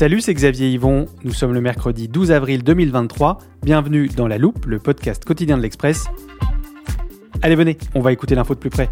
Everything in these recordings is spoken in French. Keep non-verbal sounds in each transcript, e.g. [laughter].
Salut, c'est Xavier Yvon. Nous sommes le mercredi 12 avril 2023. Bienvenue dans La Loupe, le podcast quotidien de l'Express. Allez, venez, on va écouter l'info de plus près.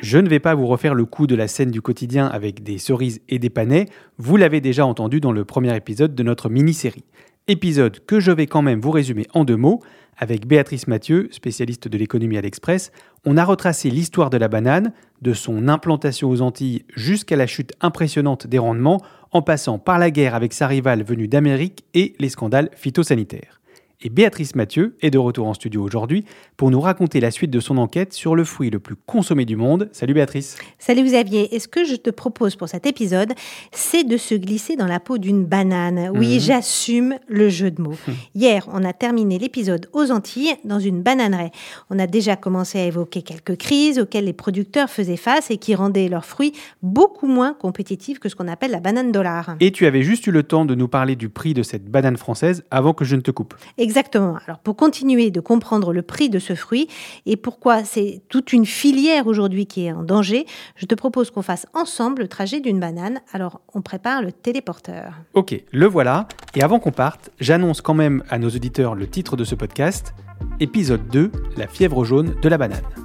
Je ne vais pas vous refaire le coup de la scène du quotidien avec des cerises et des panais, vous l'avez déjà entendu dans le premier épisode de notre mini-série. Épisode que je vais quand même vous résumer en deux mots. Avec Béatrice Mathieu, spécialiste de l'économie à l'Express, on a retracé l'histoire de la banane, de son implantation aux Antilles jusqu'à la chute impressionnante des rendements, en passant par la guerre avec sa rivale venue d'Amérique et les scandales phytosanitaires. Et Béatrice Mathieu est de retour en studio aujourd'hui pour nous raconter la suite de son enquête sur le fruit le plus consommé du monde. Salut Béatrice. Salut Xavier. Et ce que je te propose pour cet épisode, c'est de se glisser dans la peau d'une banane? Oui, Mhm. j'assume le jeu de mots. [laughs] Hier, on a terminé l'épisode aux Antilles dans une bananeraie. On a déjà commencé à évoquer quelques crises auxquelles les producteurs faisaient face et qui rendaient leurs fruits beaucoup moins compétitifs que ce qu'on appelle la banane dollar. Et tu avais juste eu le temps de nous parler du prix de cette banane française avant que je ne te coupe. Exactement. Alors pour continuer de comprendre le prix de ce fruit et pourquoi c'est toute une filière aujourd'hui qui est en danger, je te propose qu'on fasse ensemble le trajet d'une banane. Alors on prépare le téléporteur. Ok, le voilà. Et avant qu'on parte, j'annonce quand même à nos auditeurs le titre de ce podcast. Épisode 2, la fièvre jaune de la banane.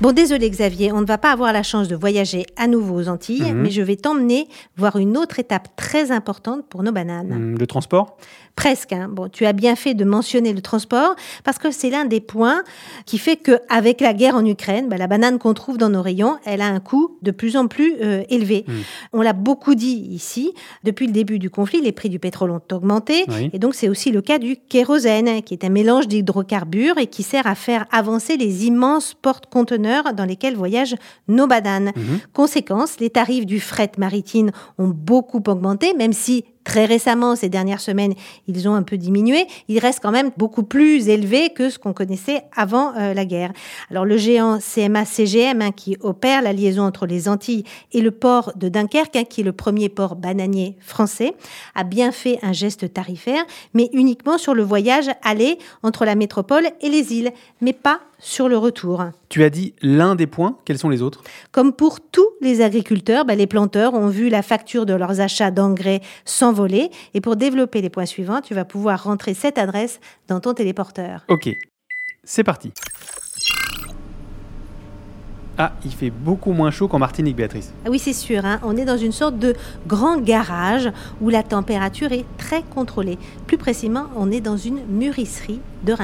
Bon, désolé Xavier, on ne va pas avoir la chance de voyager à nouveau aux Antilles, Mhm. mais je vais t'emmener voir une autre étape très importante pour nos bananes. Hum, Le transport? Presque. hein. Bon, tu as bien fait de mentionner le transport parce que c'est l'un des points qui fait que, avec la guerre en Ukraine, bah, la banane qu'on trouve dans nos rayons, elle a un coût de plus en plus euh, élevé. Mm. On l'a beaucoup dit ici. Depuis le début du conflit, les prix du pétrole ont augmenté, Oui. et donc c'est aussi le cas du kérosène, qui est un mélange d'hydrocarbures et qui sert à faire avancer les immenses dans lesquels voyagent nos bananes. Mhm. Conséquence, les tarifs du fret maritime ont beaucoup augmenté, même si très récemment, ces dernières semaines, ils ont un peu diminué. Ils restent quand même beaucoup plus élevés que ce qu'on connaissait avant euh, la guerre. Alors le géant CMA-CGM, hein, qui opère la liaison entre les Antilles et le port de Dunkerque, hein, qui est le premier port bananier français, a bien fait un geste tarifaire, mais uniquement sur le voyage aller entre la métropole et les îles, mais pas sur le retour. Tu as dit l'un des points, quels sont les autres? Comme pour tous les agriculteurs, bah, les planteurs ont vu la facture de leurs achats d'engrais s'envoler. Et pour développer les points suivants, tu vas pouvoir rentrer cette adresse dans ton téléporteur. Ok, c'est parti. Ah, il fait beaucoup moins chaud qu'en Martinique, Béatrice. Ah oui, c'est sûr, hein, on est dans une sorte de grand garage où la température est très contrôlée. Plus précisément, on est dans une mûrisserie de.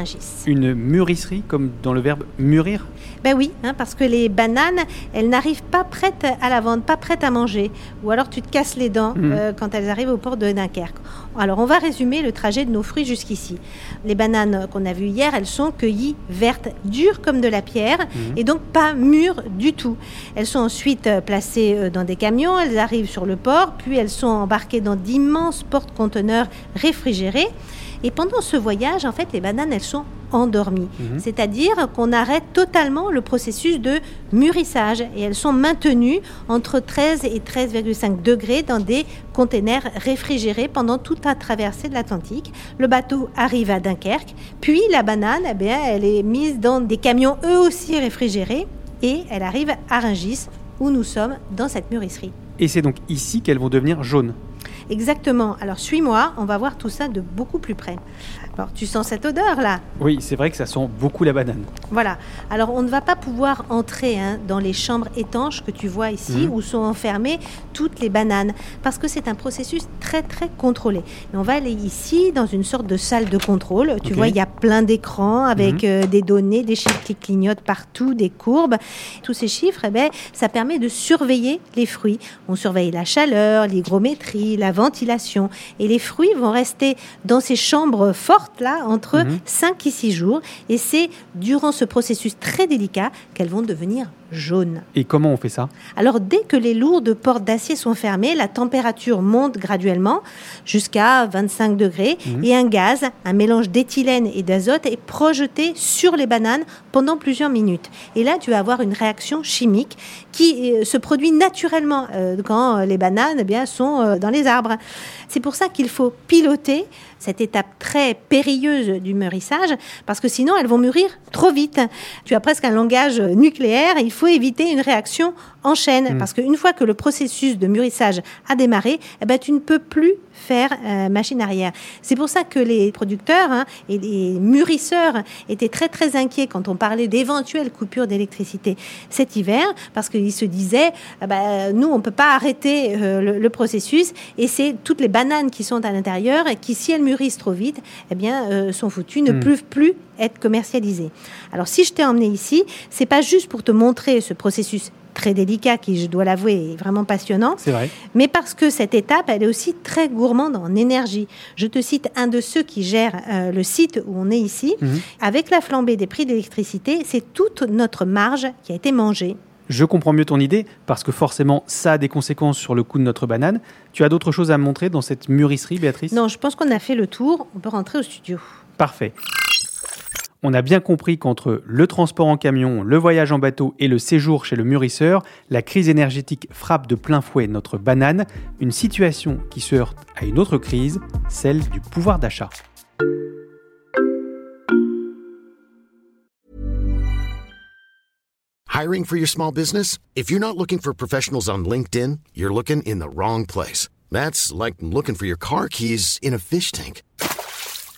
Une mûrisserie, comme dans le verbe mûrir? Ben oui, hein, parce que les bananes, elles n'arrivent pas prêtes à la vente, pas prêtes à manger. Ou alors tu te casses les dents Mhm. euh, quand elles arrivent au port de Dunkerque. Alors on va résumer le trajet de nos fruits jusqu'ici. Les bananes qu'on a vues hier, elles sont cueillies vertes, dures comme de la pierre, et donc pas mûres du tout. Elles sont ensuite placées euh, dans des camions, elles arrivent sur le port, puis elles sont embarquées dans d'immenses porte-conteneurs réfrigérés. Et pendant ce voyage, en fait, les bananes, elles sont endormies. Mhm. C'est-à-dire qu'on arrête totalement le processus de mûrissage et elles sont maintenues entre 13 et 13,5 degrés dans des containers réfrigérés pendant toute la traversée de l'Atlantique. Le bateau arrive à Dunkerque, puis la banane, eh bien, elle est mise dans des camions eux aussi réfrigérés et elle arrive à Rungis, où nous sommes dans cette mûrisserie. Et c'est donc ici qu'elles vont devenir jaunes. Exactement. Alors suis-moi, on va voir tout ça de beaucoup plus près. Alors tu sens cette odeur là Oui, c'est vrai que ça sent beaucoup la banane. Voilà. Alors on ne va pas pouvoir entrer hein, dans les chambres étanches que tu vois ici Mhm. où sont enfermées toutes les bananes parce que c'est un processus très très contrôlé. On va aller ici dans une sorte de salle de contrôle. Tu vois, il y a plein d'écrans avec Mhm. euh, des données, des chiffres qui clignotent partout, des courbes. Tous ces chiffres, eh ben, ça permet de surveiller les fruits. On surveille la chaleur, l'hygrométrie, la ventilation. Et les fruits vont rester dans ces chambres fortes là entre Mhm. 5 et 6 jours. Et c'est durant ce processus très délicat qu'elles vont devenir Et comment on fait ça? Alors dès que les lourdes portes d'acier sont fermées, la température monte graduellement jusqu'à 25 degrés Mhm. et un gaz, un mélange d'éthylène et d'azote est projeté sur les bananes pendant plusieurs minutes. Et là, tu vas avoir une réaction chimique qui euh, se produit naturellement euh, quand les bananes eh bien, sont euh, dans les arbres. C'est pour ça qu'il faut piloter cette étape très périlleuse du mûrissage, parce que sinon elles vont mûrir trop vite. Tu as presque un langage nucléaire, il faut éviter une réaction en chaîne, Mm. parce qu'une fois que le processus de mûrissage a démarré, eh ben, tu ne peux plus faire euh, machine arrière. C'est pour ça que les producteurs hein, et les mûrisseurs étaient très très inquiets quand on parlait d'éventuelles coupures d'électricité cet hiver, parce qu'ils se disaient, ah ben, nous on peut pas arrêter euh, le, le processus, et c'est toutes les bananes qui sont à l'intérieur et qui, si elles mûrissent trop vite, eh bien, euh, sont foutues, ne Mm. peuvent plus être commercialisées. Alors si je t'ai emmené ici, c'est pas juste pour te montrer ce processus très délicat qui, je dois l'avouer, est vraiment passionnant, C'est vrai. mais parce que cette étape, elle est aussi très gourmande en énergie. Je te cite un de ceux qui gèrent euh, le site où on est ici. Mhm. Avec la flambée des prix d'électricité, c'est toute notre marge qui a été mangée. Je comprends mieux ton idée parce que forcément ça a des conséquences sur le coût de notre banane. Tu as d'autres choses à me montrer dans cette mûrisserie, Béatrice? Non, je pense qu'on a fait le tour. On peut rentrer au studio. Parfait. On a bien compris qu'entre le transport en camion, le voyage en bateau et le séjour chez le mûrisseur, la crise énergétique frappe de plein fouet notre banane, une situation qui se heurte à une autre crise, celle du pouvoir d'achat. Hiring for your small business? If you're not looking for professionals on LinkedIn, you're looking in the wrong place. That's like looking for your car keys in a fish tank.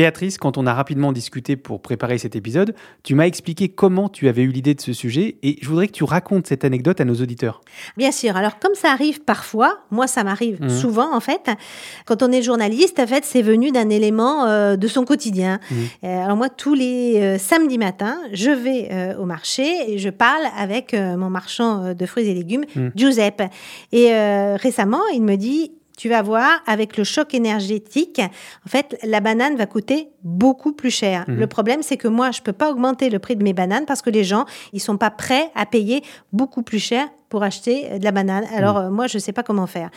Béatrice, quand on a rapidement discuté pour préparer cet épisode, tu m'as expliqué comment tu avais eu l'idée de ce sujet et je voudrais que tu racontes cette anecdote à nos auditeurs. Bien sûr. Alors, comme ça arrive parfois, moi, ça m'arrive Mhm. souvent, en fait, quand on est journaliste, en fait, c'est venu d'un élément euh, de son quotidien. Mhm. Euh, alors, moi, tous les euh, samedis matins, je vais au marché et je parle avec mon marchand de fruits et légumes, Mhm. Giuseppe. Et récemment, il me dit tu vas voir, avec le choc énergétique, en fait, la banane va coûter beaucoup plus cher. Mhm. Le problème, c'est que moi, je peux pas augmenter le prix de mes bananes parce que les gens, ils sont pas prêts à payer beaucoup plus cher pour acheter euh, de la banane. Alors, euh, moi, je sais pas comment faire.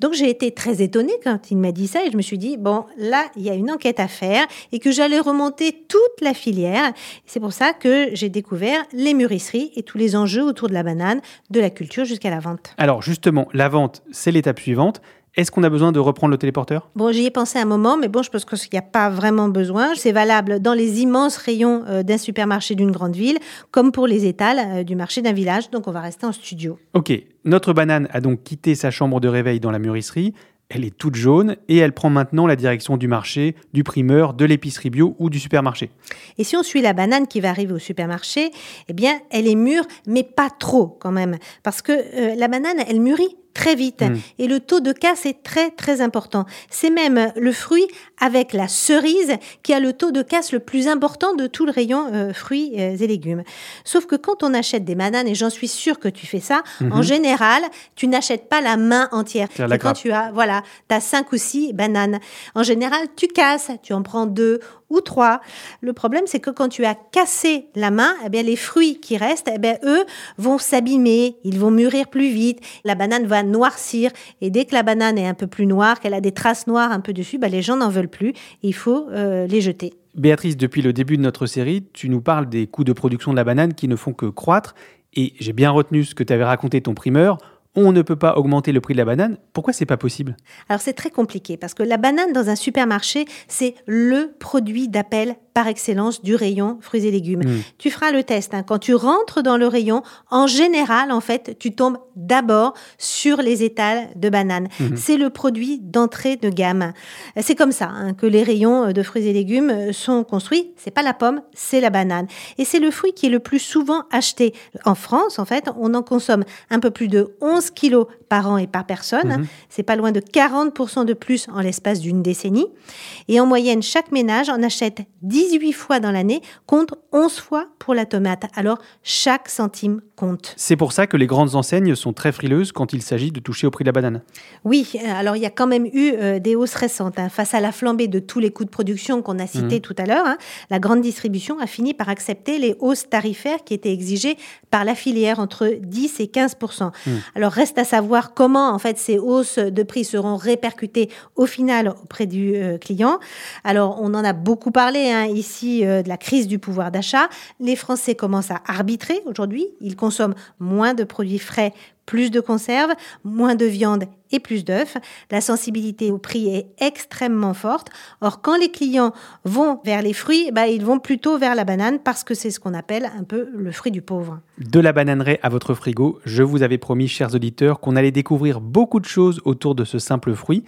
Donc, j'ai été très étonnée quand il m'a dit ça et je me suis dit, bon, là, il y a une enquête à faire et que j'allais remonter toute la filière. C'est pour ça que j'ai découvert les mûrisseries et tous les enjeux autour de la banane, de la culture jusqu'à la vente. Alors justement, la vente, c'est l'étape suivante. Est-ce qu'on a besoin de reprendre le téléporteur? Bon, j'y ai pensé un moment, mais bon, je pense qu'il n'y a pas vraiment besoin. C'est valable dans les immenses rayons euh, d'un supermarché d'une grande ville, comme pour les étals euh, du marché d'un village. Donc, on va rester en studio. Ok, notre banane a donc quitté sa chambre de réveil dans la mûrisserie. Elle est toute jaune et elle prend maintenant la direction du marché, du primeur, de l'épicerie bio ou du supermarché. Et si on suit la banane qui va arriver au supermarché, eh bien, elle est mûre, mais pas trop quand même. Parce que euh, la banane, elle mûrit très vite. Mm. Et le taux de casse est très, très important. C'est même le fruit avec la cerise qui a le taux de casse le plus important de tout le rayon euh, fruits euh, et légumes. Sauf que quand on achète des bananes, et j'en suis sûre que tu fais ça, en général, tu n'achètes pas la main entière. La quand grappe. tu as, voilà, tu as cinq ou six bananes. En général, tu casses, tu en prends deux ou trois. Le problème, c'est que quand tu as cassé la main, eh bien, les fruits qui restent, eh bien, eux vont s'abîmer, ils vont mûrir plus vite, la banane va va noircir. Et dès que la banane est un peu plus noire, qu'elle a des traces noires un peu dessus, bah, les gens n'en veulent plus. Il faut euh, les jeter. Béatrice, depuis le début de notre série, tu nous parles des coûts de production de la banane qui ne font que croître. Et j'ai bien retenu ce que tu avais raconté ton primeur on ne peut pas augmenter le prix de la banane. Pourquoi c'est pas possible? Alors c'est très compliqué parce que la banane dans un supermarché, c'est le produit d'appel par excellence du rayon fruits et légumes. Hmm. Tu feras le test. Hein. Quand tu rentres dans le rayon, en général, en fait, tu tombes d'abord sur les étals de bananes. Hmm. C'est le produit d'entrée de gamme. C'est comme ça hein, que les rayons de fruits et légumes sont construits. C'est pas la pomme, c'est la banane. Et c'est le fruit qui est le plus souvent acheté. En France, en fait, on en consomme un peu plus de 11 kilos par an et par personne. Hmm. C'est pas loin de 40% de plus en l'espace d'une décennie. Et en moyenne, chaque ménage en achète 10 18 fois dans l'année contre 11 fois pour la tomate. Alors chaque centime compte. C'est pour ça que les grandes enseignes sont très frileuses quand il s'agit de toucher au prix de la banane. Oui, alors il y a quand même eu euh, des hausses récentes. Hein. Face à la flambée de tous les coûts de production qu'on a cités mmh. tout à l'heure, hein, la grande distribution a fini par accepter les hausses tarifaires qui étaient exigées par la filière entre 10 et 15 mmh. Alors reste à savoir comment en fait ces hausses de prix seront répercutées au final auprès du euh, client. Alors on en a beaucoup parlé hein, ici euh, de la crise du pouvoir d'achat. Les Français commencent à arbitrer aujourd'hui. Ils consomment moins de produits frais, plus de conserves, moins de viande et plus d'œufs. La sensibilité au prix est extrêmement forte. Or, quand les clients vont vers les fruits, bah, ils vont plutôt vers la banane parce que c'est ce qu'on appelle un peu le fruit du pauvre. De la bananeraie à votre frigo, je vous avais promis, chers auditeurs, qu'on allait découvrir beaucoup de choses autour de ce simple fruit.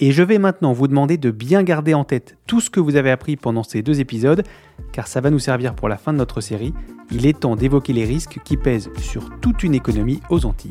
Et je vais maintenant vous demander de bien garder en tête tout ce que vous avez appris pendant ces deux épisodes, car ça va nous servir pour la fin de notre série. Il est temps d'évoquer les risques qui pèsent sur toute une économie aux Antilles.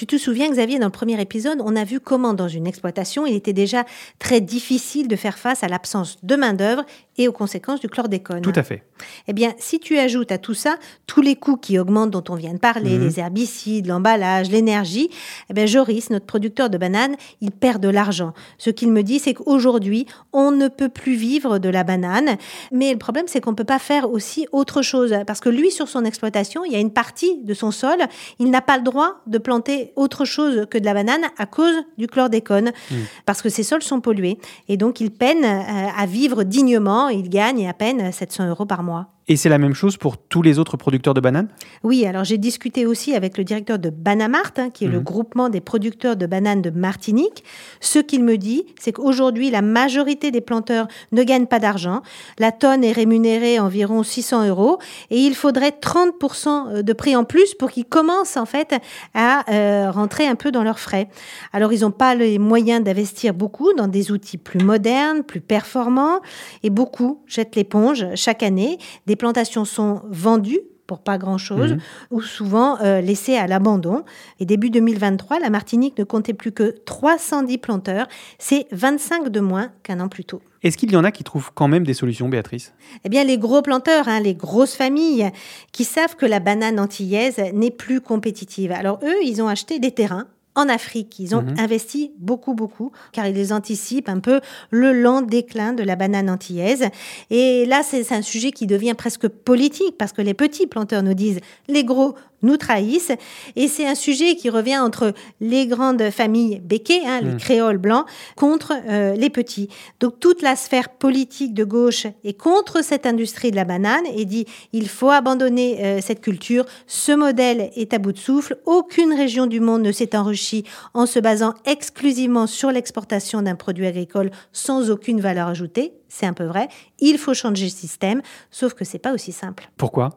Tu te souviens, Xavier, dans le premier épisode, on a vu comment dans une exploitation, il était déjà très difficile de faire face à l'absence de main-d'œuvre et aux conséquences du chlordécone. Tout à fait. Eh bien, si tu ajoutes à tout ça tous les coûts qui augmentent dont on vient de parler, mhm. les herbicides, l'emballage, l'énergie, eh bien, Joris, notre producteur de bananes, il perd de l'argent. Ce qu'il me dit, c'est qu'aujourd'hui, on ne peut plus vivre de la banane. Mais le problème, c'est qu'on ne peut pas faire aussi autre chose. Parce que lui, sur son exploitation, il y a une partie de son sol, il n'a pas le droit de planter autre chose que de la banane à cause du chlordécone. Mhm. Parce que ses sols sont pollués. Et donc, il peine euh, à vivre dignement il gagne à peine 700 euros par mois. Et c'est la même chose pour tous les autres producteurs de bananes? Oui, alors j'ai discuté aussi avec le directeur de Banamart, hein, qui est le mhm. groupement des producteurs de bananes de Martinique. Ce qu'il me dit, c'est qu'aujourd'hui, la majorité des planteurs ne gagnent pas d'argent. La tonne est rémunérée environ 600 euros et il faudrait 30% de prix en plus pour qu'ils commencent en fait à euh, rentrer un peu dans leurs frais. Alors ils n'ont pas les moyens d'investir beaucoup dans des outils plus modernes, plus performants et beaucoup jettent l'éponge chaque année. Des plantations sont vendues pour pas grand-chose, mhm. ou souvent euh, laissées à l'abandon. Et début 2023, la Martinique ne comptait plus que 310 planteurs. C'est 25 de moins qu'un an plus tôt. Est-ce qu'il y en a qui trouvent quand même des solutions, Béatrice? Eh bien, les gros planteurs, hein, les grosses familles, qui savent que la banane antillaise n'est plus compétitive. Alors eux, ils ont acheté des terrains en Afrique. Ils ont mhm. investi beaucoup, beaucoup, car ils anticipent un peu le lent déclin de la banane antillaise. Et là, c'est un sujet qui devient presque politique, parce que les petits planteurs nous disent, les gros nous trahissent. Et c'est un sujet qui revient entre les grandes familles béquées, hein, les mm. créoles blancs, contre euh, les petits. Donc toute la sphère politique de gauche est contre cette industrie de la banane et dit il faut abandonner euh, cette culture. Ce modèle est à bout de souffle. Aucune région du monde ne s'est enrichie en se basant exclusivement sur l'exportation d'un produit agricole sans aucune valeur ajoutée. C'est un peu vrai. Il faut changer le système, sauf que c'est pas aussi simple. Pourquoi?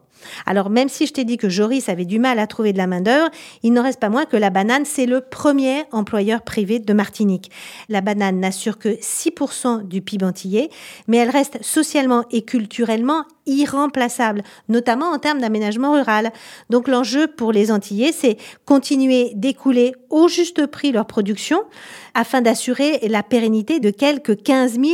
Alors même si je t'ai dit que Joris avait du mal à trouver de la main-d'œuvre, il n'en reste pas moins que la banane, c'est le premier employeur privé de Martinique. La banane n'assure que 6% du PIB antillais, mais elle reste socialement et culturellement irremplaçable, notamment en termes d'aménagement rural. Donc l'enjeu pour les Antillais, c'est continuer d'écouler au juste prix leur production afin d'assurer la pérennité de quelques 15 000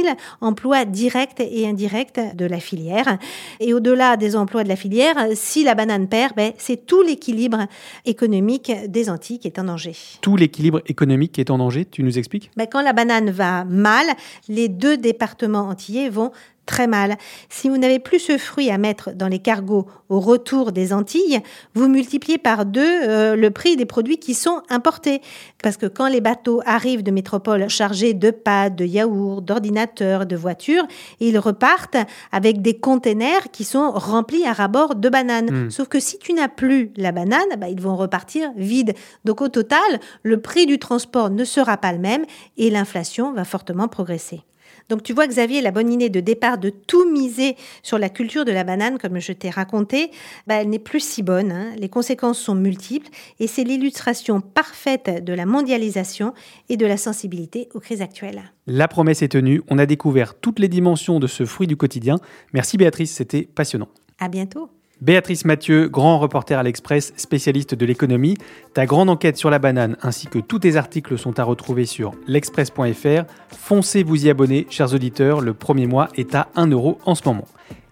emplois directs et indirects de la filière. Et au-delà des emplois de la filière, si la banane perd, ben, c'est tout l'équilibre économique des Antilles qui est en danger. Tout l'équilibre économique qui est en danger, tu nous expliques? Ben, Quand la banane va mal, les deux départements antillais vont très mal. Si vous n'avez plus ce fruit à mettre dans les cargos au retour des Antilles, vous multipliez par deux euh, le prix des produits qui sont importés. Parce que quand les bateaux arrivent de métropole chargés de pâtes, de yaourts, d'ordinateurs, de voitures, ils repartent avec des containers qui sont remplis à rabord de bananes. Mm. Sauf que si tu n'as plus la banane, bah, ils vont repartir vides. Donc au total, le prix du transport ne sera pas le même et l'inflation va fortement progresser. Donc tu vois Xavier, la bonne idée de départ de tout miser sur la culture de la banane, comme je t'ai raconté, bah, elle n'est plus si bonne. hein. Les conséquences sont multiples et c'est l'illustration parfaite de la mondialisation et de la sensibilité aux crises actuelles. La promesse est tenue, on a découvert toutes les dimensions de ce fruit du quotidien. Merci Béatrice, c'était passionnant. À bientôt. Béatrice Mathieu, grand reporter à l'Express, spécialiste de l'économie. Ta grande enquête sur la banane ainsi que tous tes articles sont à retrouver sur l'express.fr. Foncez vous y abonner, chers auditeurs, le premier mois est à 1 euro en ce moment.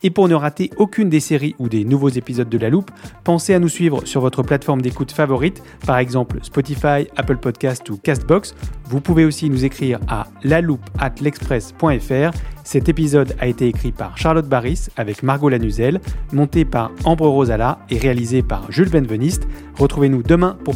Et pour ne rater aucune des séries ou des nouveaux épisodes de La Loupe, pensez à nous suivre sur votre plateforme d'écoute favorite, par exemple Spotify, Apple Podcast ou Castbox. Vous pouvez aussi nous écrire à laloupe@l'express.fr. Cet épisode a été écrit par Charlotte Barris avec Margot Lanuzel, monté par Ambre Rosala et réalisé par Jules Benveniste. Retrouvez-nous demain pour